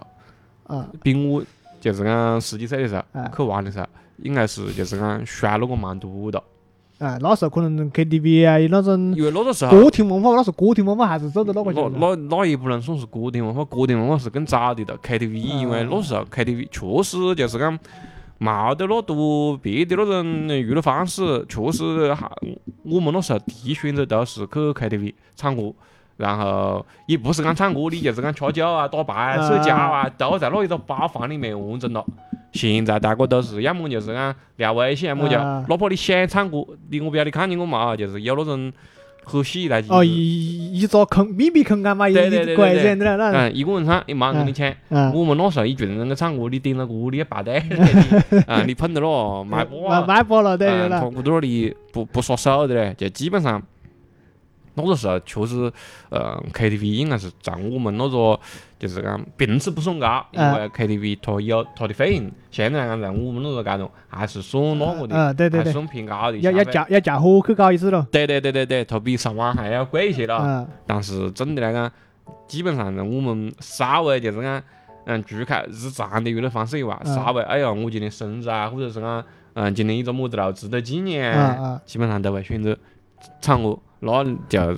啊，比我就是讲十几岁的时候啊去玩的时候，应该是就是讲衰落个蛮多的。啊，那时候可能 KTV 啊，有那种因为那个时候，歌厅文化，那时候歌厅文化还是走的那个那。那那也不能算是歌厅文化，歌厅文化是更早的了。KTV 因为那时候 KTV 确实就是讲没得那多别的那种娱乐方式，确实还我们那时候第一选择都是去 KTV 唱歌。然后也不是讲唱歌，你就是讲吃酒啊、打牌啊、社交啊，都在那一个包房里面完成了。现在大家都是要么就是讲聊微信，要么就啊哪怕你想唱歌，你我不晓得看见过嘛，就是有那种很喜来哦，一一个空秘密空间嘛，一对对对对一柜子样的那那。嗯，一个人唱，也没人跟你抢。嗯，我们那时候一群人去唱歌，你点了歌，你要排队啊，你碰到了卖波卖啊，卖波了，对了。他不在那里不不耍手的嘞，就基本上那个时候确实，呃，KTV 应该是在我们那个就是讲频次不算高，因嗯为 KTV 它有它的费用，相对来讲在我们那个阶段还是算那个的，嗯，对对对，还算偏高的要要消费。嫁要加火去搞一次咯。对对对对对，它比上网还要贵一些咯。嗯但是总的来讲，基本上呢，我们稍微就是讲，嗯，除开日常的娱乐方式以外，嗯稍微哎呀，我今天生日啊，或者是讲，嗯，今天一个么子了，值得纪念嗯啊，嗯基本上都会选择唱歌。那就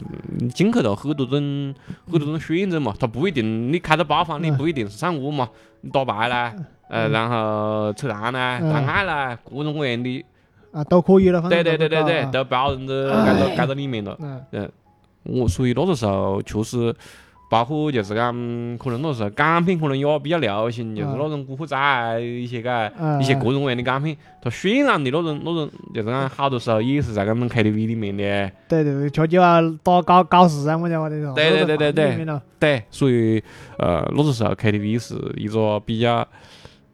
进去了很多种很多种选择嘛，它不一定你开到包房，你嗯不一定是唱歌嘛，你打牌啦，呃，嗯然后扯谈啦，嗯谈爱啦，各种各样的，啊，都可以了，反正对对对对对，都都包容到盖到盖到里面了。嗯我所以那个时候确实，包括就是讲，可能那时候港片可能也比较流行，就是嗯那种古惑仔啊一些个嗯一些各种各样的港片，它渲染的那种那种，就是讲好多时候也是在我们 KTV 里面的。对对对，喝酒啊，打搞搞事啊，么家伙的说。对对对对对对，所以呃，那个时候 KTV 是一个比较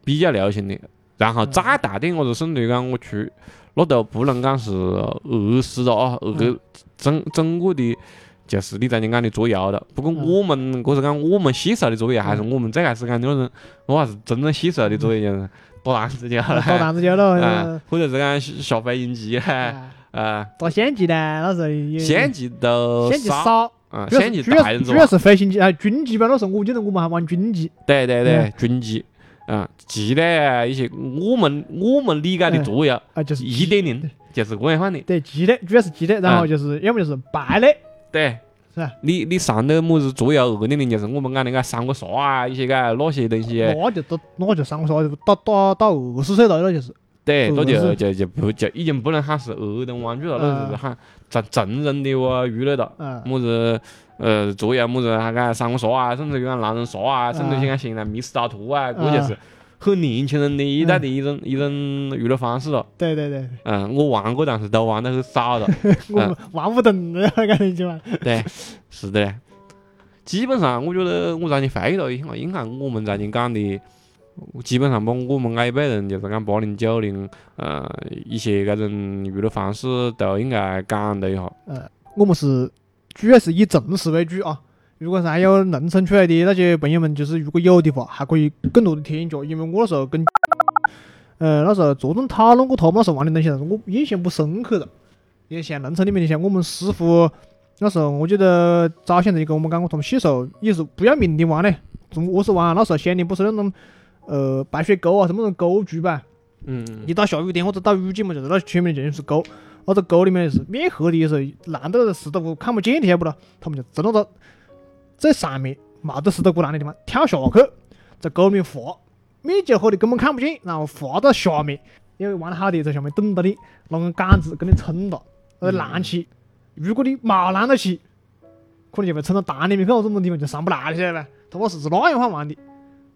比较流行的。然后再大点，我就甚至于讲我去，那都不能讲是饿死了啊，饿嗯整整个的，就是你在你讲的桌游了。不过嗯。我们，我是讲我们细时候的作业，还是我们最开始讲的那种，我还是真正细时候的作业，就是打弹子球了，打弹子球了，啊呃，或者是讲下下飞行机嘞，啊。啊，打县级呢，那时候也县级都少，少，啊，主要是主要主要，是飞行棋啊，军棋吧，那时候我记得我们还玩军棋，对对对嗯，军级，啊，级呢一些我们我们理解的作业啊，就是一点零，就是这样放的，对记的，主要是记的，然后啊就是要么就是败的，对。是吧？你你上头么子作业二点零，就是我们讲那个三国杀啊，一些个那些东西，那就到那就上说到到到二十岁了，那就是对，那就是就就不就已经不能喊是儿童玩具了，就是喊成成人的哇娱乐了。嗯么子呃作业么子那个三国杀啊，甚至于讲狼人杀啊，甚至于讲现在密室逃脱啊，这就是很年轻人的一代的一种一种娱乐方式了。对对对，嗯，我玩过，但是都玩得很少了。我玩不动了，感觉就玩，对，是的嘞。基本上，我觉得我在你回忆了一下，应该我们在你讲的，基本上把我们那一辈人，就是讲八零九零，呃，一些这种娱乐方式都应该讲了一下。我们是主要是以正式为主啊。如果是还有农村出来的那些朋友们，就是如果有的话，还可以更多的添加，因为我那时候跟，呃，那时候着重讨论过他们那时候玩的东西，但是我印象不深刻了。因为像农村里面的，像我们师傅，那时候我记得早先就跟我们讲过，他们细时候也是不要命的玩嘞。从我是玩那时候乡里不是那种，呃，白水沟啊，什么那种沟渠吧，嗯，一到下雨天或者到雨季嘛，就是那前面就是沟，那个沟里面是面黑的，有时候烂到石头骨看不见的，晓不咯？他们就真的到最上面冒着石头骨栏的地方跳下去，在沟里面滑，面积黑的根本看不见，然后滑到下面，因为玩得好的在下面等到你，拿根杆子给你撑到，呃拦起。如果你冇拦到起，可能就被撑到潭里面去，那种地方就上不来了，晓得吧？他们是是那样法玩的。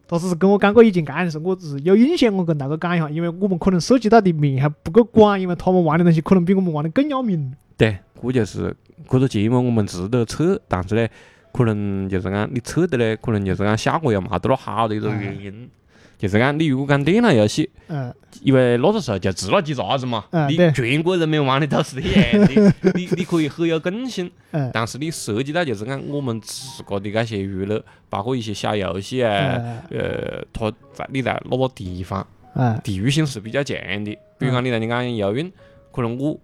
他只是跟我讲过一件干的事，我只是有印象，我跟大家讲一下，因为我们可能涉及到的面还不够广，因为他们玩的东西可能比我们玩的更要命。对，这就是这个节目我们值得测，但是呢，可能就是讲你测的嘞，可能就是讲效果又没得那好的一个原因。就是讲你如果讲电脑游戏，嗯。因为那个时候就值那几个子嘛，你全国人民玩的都是一样的，你你可以很有共性。嗯。但是你涉及到就是讲我们自个的那些娱乐，包括一些小游戏啊，嗯。呃，它在你在那个地方嗯。地域性是比较强的。比如讲你在你讲游泳，可能我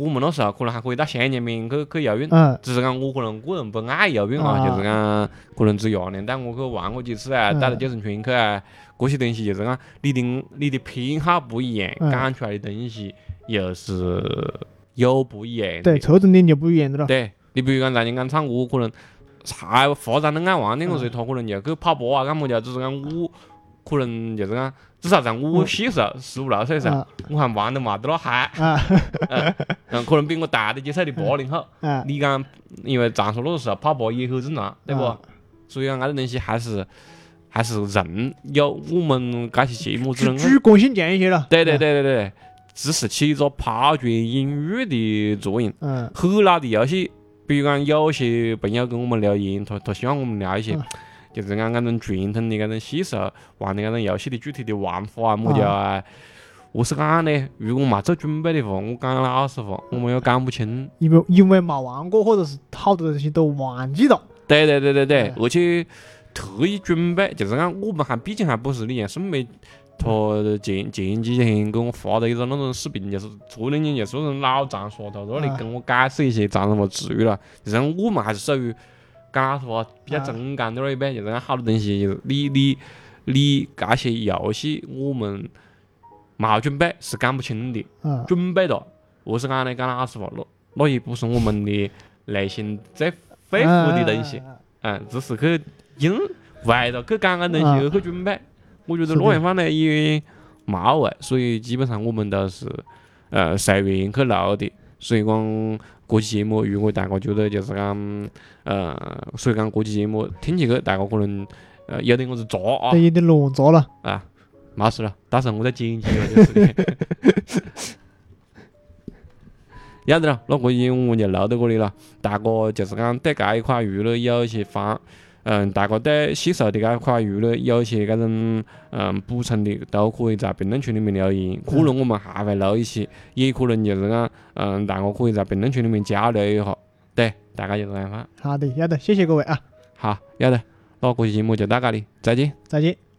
我们那时候可能还可以到乡里面去去游泳，嗯只是讲我可能个人不爱游泳啊，啊就是讲可能只伢娘带我去玩过几次啊，嗯带到健身圈去啊，这些东西就是讲你的你的偏好不一样，嗯讲出来的东西又是有不一样的。对，侧重点就不一样的了。对，你比如讲在你讲唱歌，可能还发展的爱玩点个时候，他可能就去跑步啊，干么的，只是讲我可能就是讲，至少在我小时候十五六岁时候，啊我还玩得没得那嗨，啊。嗯，可能比我大的几岁的八零后，啊！你讲，因为长说那个时候跑步也很正常，对不？啊？所以讲，那个东西还是还是人有我们这些节目只主能主观性强一些了。对对对对对，只是起一个抛砖引玉的作用。嗯。很老的游戏，比如讲有些朋友跟我们留言，他他希望我们聊一些嗯，就是讲那种传统的那种细时候玩的那种游戏的具体的玩法啊，么叫啊。何是讲呢？如果没做准备的话，我讲老实话，我们又讲不清。因为因为没玩过，或者是好多东西都忘记了。对对对对对嗯，而且特意准备，就是讲我们还毕竟还不是你像宋梅，他前前几天给我发了一个那种视频，就是昨天就是那种老长沙头，那里啊跟我解释一些长沙话词语了。就是讲我们还是属于讲老实话比较啊真干点儿一般，就是讲好多东西就是你你你这些游戏我们没准备是讲不清的。嗯，准备了，何是讲呢？讲老实话，那那也不是我们的内心最肺腑的东西。嗯。只是去硬为了去讲个东西啊而去准备。我觉得那样方呢也冇味，所以基本上我们都是呃随缘去录的。所以讲这期节目，如果大家觉得就是讲呃，所以讲国际节目听起去大家可能呃有点我是杂啊对，有点乱杂了。啊，没事了，到时候我再剪辑了就是 的。要得咯，那这期节目我们就录到这里了。大家就是讲对这一块娱乐有一些方，嗯，大家对细手的这一块娱乐有些这种嗯补充的，都可以在评论区里面留言。可能我们还会录一些，也可能就是讲嗯，大家可以在评论区里面交流一下。对，大概就是这样方。好的，要得，谢谢各位啊，好，要得，那这期节目就到这里，再见。再见。